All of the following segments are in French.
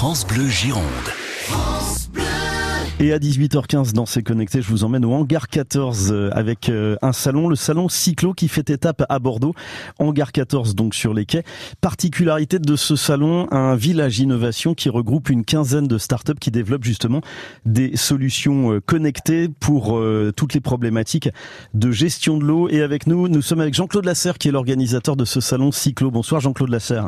France Bleu Gironde. Et à 18h15 dans C'est Connecté, je vous emmène au Hangar 14 euh, avec euh, un salon, le salon Cyclo qui fait étape à Bordeaux. Hangar 14 donc sur les quais. Particularité de ce salon, un village innovation qui regroupe une quinzaine de startups qui développent justement des solutions euh, connectées pour toutes les problématiques de gestion de l'eau. Et avec nous, nous sommes avec Jean-Claude Lasserre qui est l'organisateur de ce salon Cyclo. Bonsoir Jean-Claude Lasserre.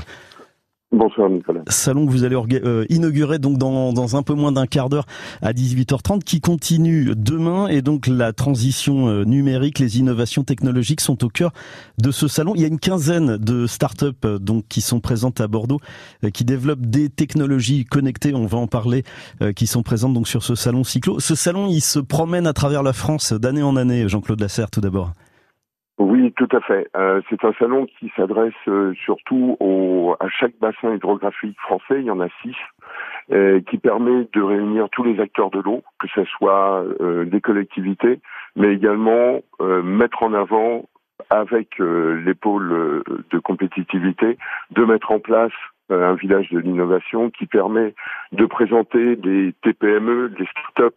Bonsoir Nicolas. Salon que vous allez euh, inaugurer donc dans, dans, un peu moins d'un quart d'heure à 18h30 qui continue demain et donc la transition euh, numérique, les innovations technologiques sont au cœur de ce salon. Il y a une quinzaine de startups euh, donc qui sont présentes à Bordeaux qui développent des technologies connectées, on va en parler, qui sont présentes donc sur ce salon cyclo. Ce salon, il se promène à travers la France d'année en année. Jean-Claude Lasserre tout d'abord. Oui, tout à fait. Euh, c'est un salon qui s'adresse euh, surtout à chaque bassin hydrographique français, il y en a six, euh, qui permet de réunir tous les acteurs de l'eau, que ce soit des collectivités, mais également mettre en avant avec les pôles de compétitivité, de mettre en place un village de l'innovation qui permet de présenter des TPME, des start-up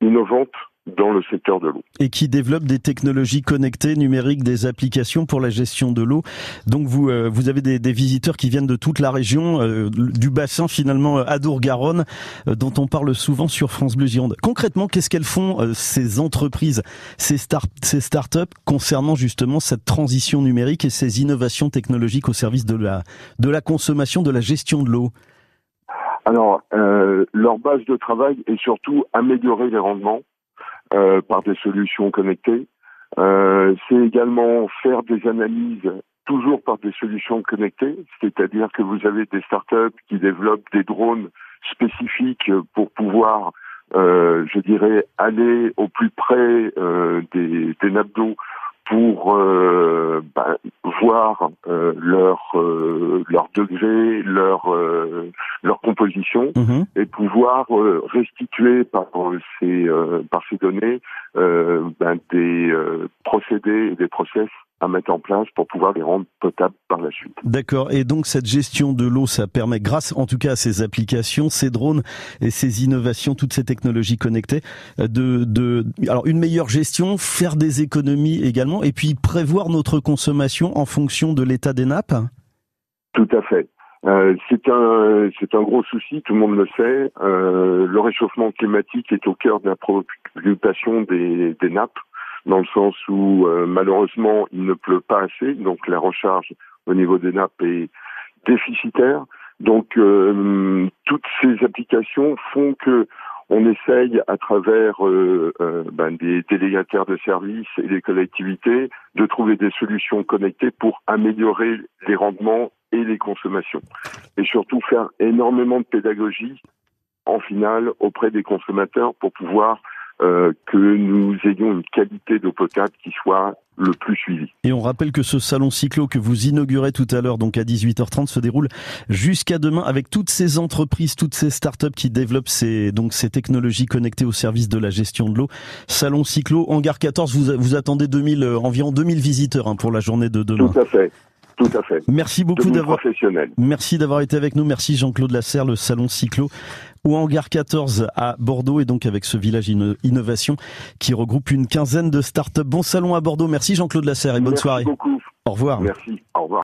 innovantes dans le secteur de l'eau. Et qui développe des technologies connectées numériques, des applications pour la gestion de l'eau. Donc vous, euh, vous avez des, des, visiteurs qui viennent de toute la région, euh, du bassin finalement euh, Adour-Garonne, dont on parle souvent sur France Bleu Gironde. Concrètement, qu'est-ce qu'elles font ces entreprises, ces, start ces start-up concernant justement cette transition numérique et ces innovations technologiques au service de la, de la consommation, de la gestion de l'eau? Alors, leur base de travail est surtout améliorer les rendements euh, par des solutions connectées. Euh, c'est également faire des analyses toujours par des solutions connectées, c'est-à-dire que vous avez des startups qui développent des drones spécifiques pour pouvoir, euh, je dirais, aller au plus près euh, des, des nappes pour euh, bah, voir euh, leur euh, leur degré, leur leur composition mhm. et pouvoir restituer par ces par ces données ben, des procédés et des process à mettre en place pour pouvoir les rendre potables par la suite. D'accord. Et donc cette gestion de l'eau, ça permet, grâce en tout cas à ces applications, ces drones et ces innovations, toutes ces technologies connectées, de, de alors une meilleure gestion, faire des économies également, et puis prévoir notre consommation en fonction de l'état des nappes. Tout à fait. Euh, c'est un un gros souci, tout le monde le sait. Euh, le réchauffement climatique est au cœur de la préoccupation des, nappes dans le sens où euh, malheureusement il ne pleut pas assez, donc la recharge au niveau des nappes est déficitaire. Donc toutes ces applications font que on essaye à travers euh, ben, des délégataires de services et des collectivités de trouver des solutions connectées pour améliorer les rendements et les consommations. Et surtout faire énormément de pédagogie en finale auprès des consommateurs pour pouvoir euh, que nous ayons une qualité d'eau potable qui soit le plus suivi. Et on rappelle que ce salon cyclo que vous inaugurez tout à l'heure, donc à 18h30, se déroule jusqu'à demain avec toutes ces entreprises, toutes ces startups qui développent ces, donc ces technologies connectées au service de la gestion de l'eau. Salon cyclo, hangar 14, vous, vous attendez 2000, euh, environ 2000 visiteurs hein, pour la journée de demain. Tout à fait. Tout à fait. Merci beaucoup d'avoir Merci d'avoir été avec nous. Merci Jean-Claude Lasserre, le salon Cyclo ou Hangar 14 à Bordeaux et donc avec ce village innovation qui regroupe une quinzaine de startups. Bon salon à Bordeaux. Merci Jean-Claude Lasserre et bonne Merci soirée. Beaucoup. Au revoir. Merci. Au revoir.